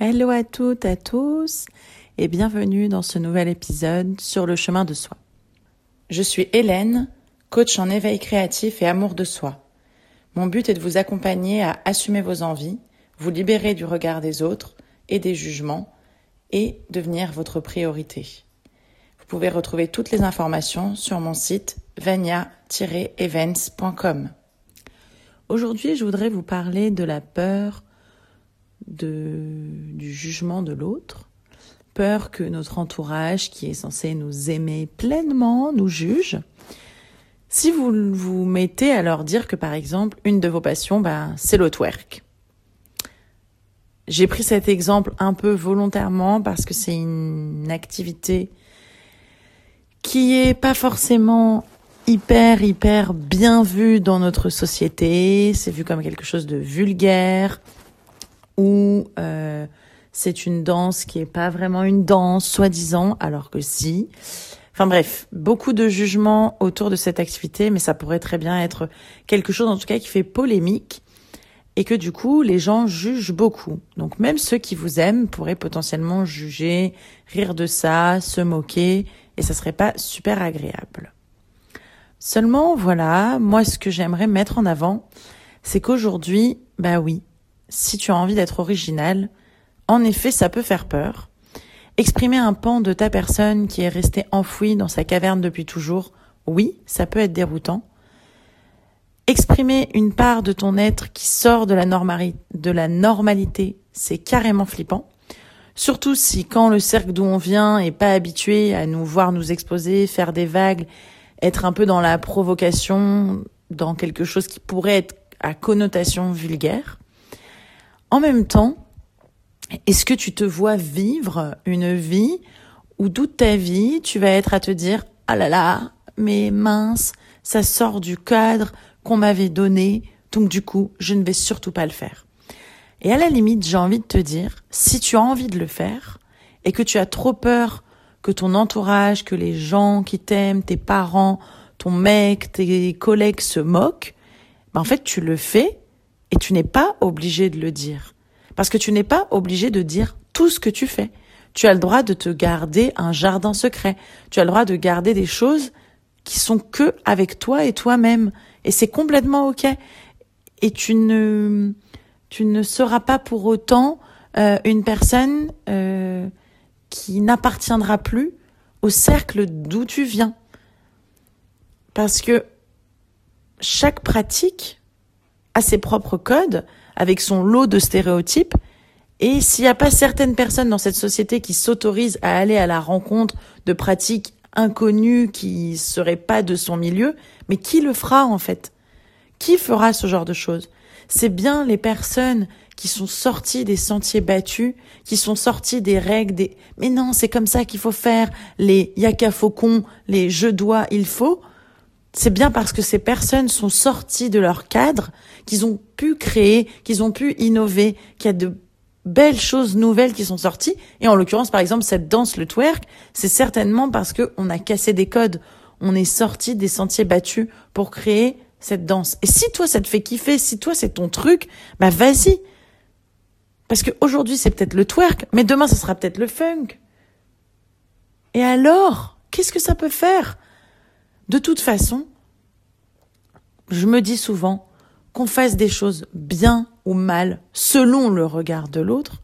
Hello à toutes, à tous et bienvenue dans ce nouvel épisode sur le chemin de soi. Je suis Hélène, coach en éveil créatif et amour de soi. Mon but est de vous accompagner à assumer vos envies, vous libérer du regard des autres et des jugements et devenir votre priorité. Vous pouvez retrouver toutes les informations sur mon site vania-events.com. Aujourd'hui, je voudrais vous parler de la peur de, du jugement de l'autre, peur que notre entourage, qui est censé nous aimer pleinement, nous juge. Si vous vous mettez à leur dire que, par exemple, une de vos passions, ben, c'est le twerk. J'ai pris cet exemple un peu volontairement parce que c'est une activité qui est pas forcément hyper hyper bien vue dans notre société. C'est vu comme quelque chose de vulgaire, ou euh, c'est une danse qui est pas vraiment une danse, soi-disant, alors que si. Enfin bref, beaucoup de jugements autour de cette activité, mais ça pourrait très bien être quelque chose en tout cas qui fait polémique et que du coup les gens jugent beaucoup. Donc même ceux qui vous aiment pourraient potentiellement juger, rire de ça, se moquer et ça serait pas super agréable. Seulement voilà, moi ce que j'aimerais mettre en avant, c'est qu'aujourd'hui, bah oui, si tu as envie d'être original, en effet, ça peut faire peur. Exprimer un pan de ta personne qui est resté enfoui dans sa caverne depuis toujours, oui, ça peut être déroutant. Exprimer une part de ton être qui sort de la, normalité, c'est carrément flippant. Surtout si quand le cercle d'où on vient est pas habitué à nous voir nous exposer, faire des vagues, être un peu dans la provocation, dans quelque chose qui pourrait être à connotation vulgaire. En même temps, est-ce que tu te vois vivre une vie où toute ta vie, tu vas être à te dire, ah là là, mais mince, ça sort du cadre qu'on m'avait donné, donc du coup, je ne vais surtout pas le faire. Et à la limite, j'ai envie de te dire, si tu as envie de le faire et que tu as trop peur que ton entourage, que les gens qui t'aiment, tes parents, ton mec, tes collègues se moquent, ben en fait, tu le fais tu n'es pas obligé de le dire. Parce que tu n'es pas obligé de dire tout ce que tu fais. Tu as le droit de te garder un jardin secret. Tu as le droit de garder des choses qui sont que avec toi et toi-même. Et c'est complètement ok. Et tu ne, tu ne seras pas pour autant euh, une personne euh, qui n'appartiendra plus au cercle d'où tu viens. Parce que chaque pratique ses propres codes, avec son lot de stéréotypes. Et s'il n'y a pas certaines personnes dans cette société qui s'autorisent à aller à la rencontre de pratiques inconnues qui seraient pas de son milieu, mais qui le fera en fait? Qui fera ce genre de choses? C'est bien les personnes qui sont sorties des sentiers battus, qui sont sorties des règles, des mais non, c'est comme ça qu'il faut faire, les yaka faucons, les je dois, il faut c'est bien parce que ces personnes sont sorties de leur cadre qu'ils ont pu créer, qu'ils ont pu innover, qu'il y a de belles choses nouvelles qui sont sorties. Et en l'occurrence, par exemple, cette danse, le twerk, c'est certainement parce qu'on a cassé des codes. On est sorti des sentiers battus pour créer cette danse. Et si toi, ça te fait kiffer, si toi, c'est ton truc, bah vas-y. Parce qu'aujourd'hui, c'est peut-être le twerk, mais demain, ça sera peut-être le funk. Et alors, qu'est-ce que ça peut faire? De toute façon, je me dis souvent qu'on fasse des choses bien ou mal selon le regard de l'autre.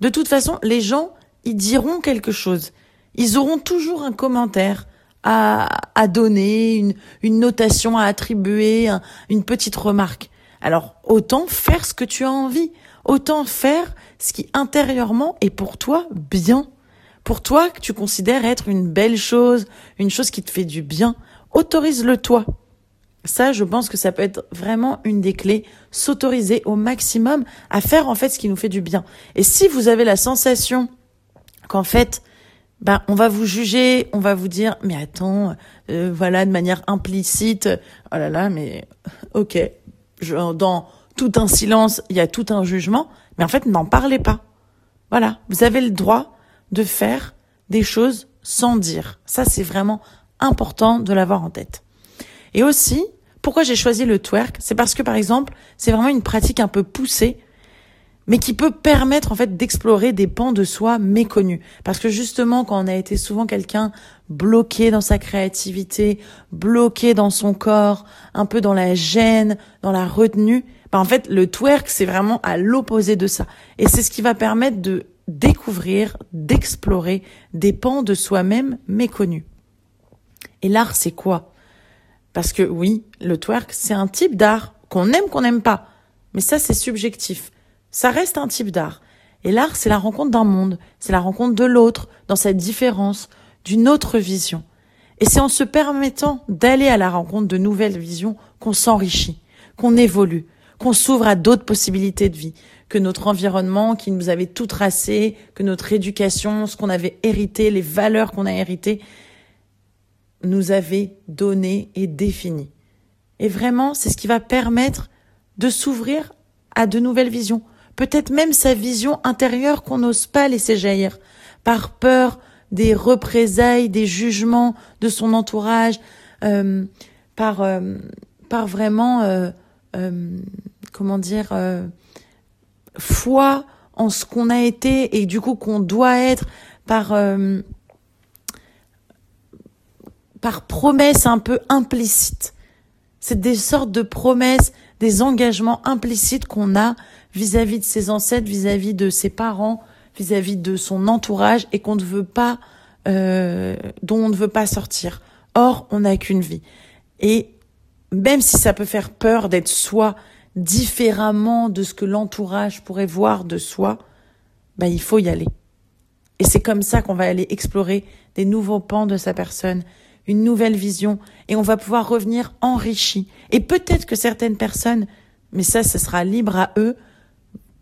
De toute façon, les gens, ils diront quelque chose. Ils auront toujours un commentaire à, donner, une notation à attribuer, une petite remarque. Alors, autant faire ce que tu as envie. Autant faire ce qui intérieurement est pour toi bien. Pour toi, que tu considères être une belle chose, une chose qui te fait du bien autorise-le toi. Ça, je pense que ça peut être vraiment une des clés, s'autoriser au maximum à faire en fait ce qui nous fait du bien. Et si vous avez la sensation qu'en fait, ben on va vous juger, on va vous dire mais attends, euh, voilà de manière implicite, oh là là, mais ok, je, dans tout un silence, il y a tout un jugement, mais en fait n'en parlez pas. Voilà, vous avez le droit de faire des choses sans dire. Ça c'est vraiment important de l'avoir en tête. Et aussi, pourquoi j'ai choisi le twerk C'est parce que, par exemple, c'est vraiment une pratique un peu poussée. mais qui peut permettre en fait d'explorer des pans de soi méconnus. Parce que justement, quand on a été souvent quelqu'un bloqué dans sa créativité, bloqué dans son corps, un peu dans la gêne, dans la retenue, ben en fait, le twerk, c'est vraiment à l'opposé de ça. Et c'est ce qui va permettre de découvrir, d'explorer des pans de soi-même méconnus. Et l'art, c'est quoi? Parce que oui, le twerk, c'est un type d'art qu'on aime, qu'on n'aime pas. Mais ça, c'est subjectif. Ça reste un type d'art. Et l'art, c'est la rencontre d'un monde, c'est la rencontre de l'autre, dans cette différence, d'une autre vision. Et c'est en se permettant d'aller à la rencontre de nouvelles visions qu'on s'enrichit, qu'on évolue, qu'on s'ouvre à d'autres possibilités de vie, que notre environnement qui nous avait tout tracé, que notre éducation, ce qu'on avait hérité, les valeurs qu'on a héritées, nous avait donné et défini. Et vraiment, c'est ce qui va permettre de s'ouvrir à de nouvelles visions, peut-être même sa vision intérieure qu'on n'ose pas laisser jaillir, par peur des représailles, des jugements de son entourage, euh, par, euh, par vraiment, euh, comment dire, foi en ce qu'on a été et du coup qu'on doit être, par, par promesses un peu implicites. C'est des sortes de promesses, des engagements implicites qu'on a vis-à-vis de ses ancêtres, vis-à-vis de ses parents, vis-à-vis de son entourage et qu'on ne veut pas, euh, dont on ne veut pas sortir. Or, on n'a qu'une vie. Et même si ça peut faire peur d'être soi différemment de ce que l'entourage pourrait voir de soi, bah, il faut y aller. Et c'est comme ça qu'on va aller explorer des nouveaux pans de sa personne, une nouvelle vision, et on va pouvoir revenir enrichi. Et peut-être que certaines personnes, mais ça, ce sera libre à eux,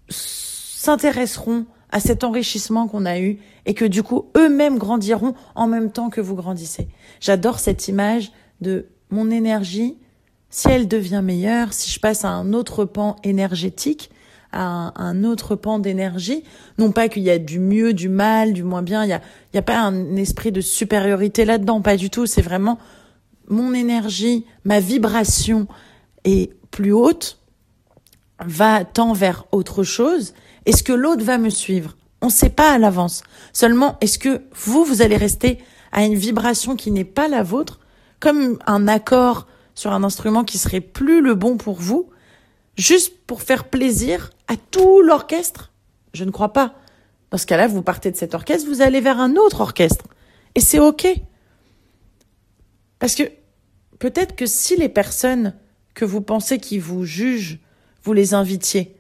s'intéresseront à cet enrichissement qu'on a eu et que du coup eux-mêmes grandiront en même temps que vous grandissez. J'adore cette image de mon énergie, si elle devient meilleure, si je passe à un autre pan énergétique, à un, autre pan d'énergie, non pas qu'il y a du mieux, du mal, du moins bien, il n'y a, il y a pas un esprit de supériorité là-dedans, pas du tout, c'est vraiment mon énergie, ma vibration est plus haute, va tend vers autre chose, est-ce que l'autre va me suivre? On ne sait pas à l'avance. Seulement, est-ce que vous, vous allez rester à une vibration qui n'est pas la vôtre, comme un accord sur un instrument qui serait plus le bon pour vous, juste pour faire plaisir à tout l'orchestre? Je ne crois pas. Dans ce cas-là, vous partez de cet orchestre, vous allez vers un autre orchestre. Et c'est OK. Parce que peut-être que si les personnes que vous pensez qui vous jugent vous les invitiez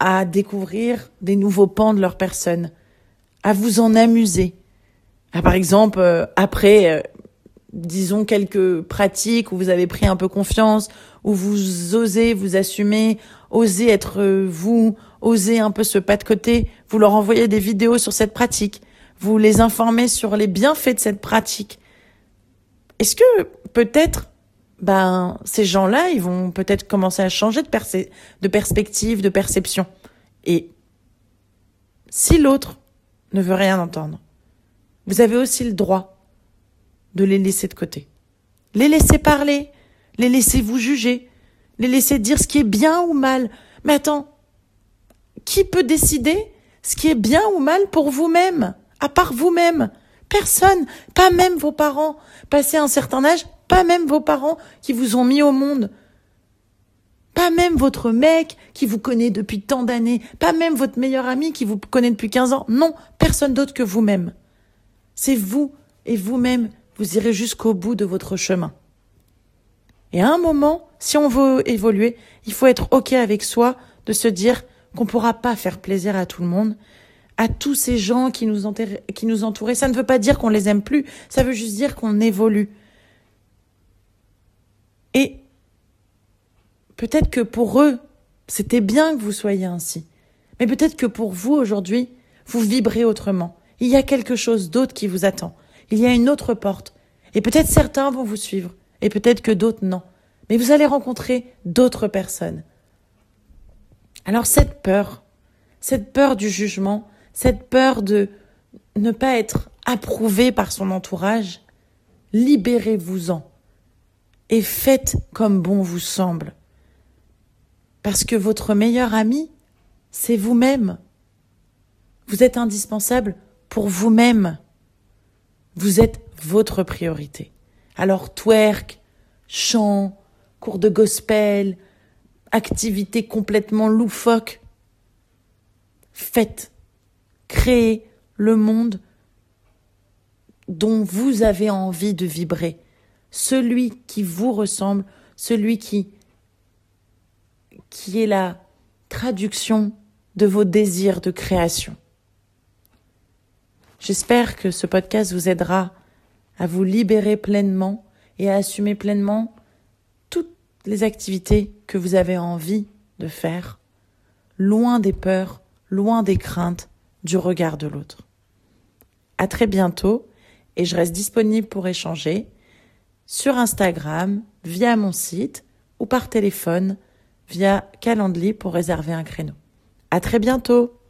à découvrir des nouveaux pans de leur personne, à vous en amuser. À, par exemple, euh, après, euh, disons, quelques pratiques où vous avez pris un peu confiance, où vous osez vous assumer, osez être euh, vous, osez un peu ce pas de côté, vous leur envoyez des vidéos sur cette pratique, vous les informez sur les bienfaits de cette pratique. Est-ce que peut-être ben ces gens-là, ils vont peut-être commencer à changer de, de perspective, de perception? Et si l'autre ne veut rien entendre, vous avez aussi le droit de les laisser de côté. Les laisser parler, les laisser vous juger, les laisser dire ce qui est bien ou mal. Mais attends, qui peut décider ce qui est bien ou mal pour vous-même, à part vous-même? Personne, pas même vos parents. Passé un certain âge, pas même vos parents qui vous ont mis au monde. Pas même votre mec qui vous connaît depuis tant d'années. Pas même votre meilleur ami qui vous connaît depuis 15 ans. Non, personne d'autre que vous-même. C'est vous et vous-même, vous irez jusqu'au bout de votre chemin. Et à un moment, si on veut évoluer, il faut être OK avec soi, de se dire qu'on ne pourra pas faire plaisir à tout le monde, à tous ces gens qui nous, qui nous entouraient. Ça ne veut pas dire qu'on les aime plus, ça veut juste dire qu'on évolue. Et peut-être que pour eux, c'était bien que vous soyez ainsi. Mais peut-être que pour vous aujourd'hui, vous vibrez autrement. Il y a quelque chose d'autre qui vous attend. Il y a une autre porte. Et peut-être certains vont vous suivre. Et peut-être que d'autres non. Mais vous allez rencontrer d'autres personnes. Alors cette peur, cette peur du jugement, cette peur de ne pas être approuvé par son entourage, libérez-vous-en et faites comme bon vous semble. Parce que votre meilleur ami, c'est vous-même. Vous êtes indispensable pour vous-même. Vous êtes votre priorité. Alors twerk, chant, cours de gospel, activités complètement loufoques. Faites, créez le monde dont vous avez envie de vibrer, celui qui vous ressemble, celui qui qui est la traduction de vos désirs de création. J'espère que ce podcast vous aidera à vous libérer pleinement et à assumer pleinement toutes les activités que vous avez envie de faire, loin des peurs, loin des craintes, du regard de l'autre. À très bientôt et je reste disponible pour échanger sur Instagram, via mon site ou par téléphone via Calendly pour réserver un créneau. À très bientôt!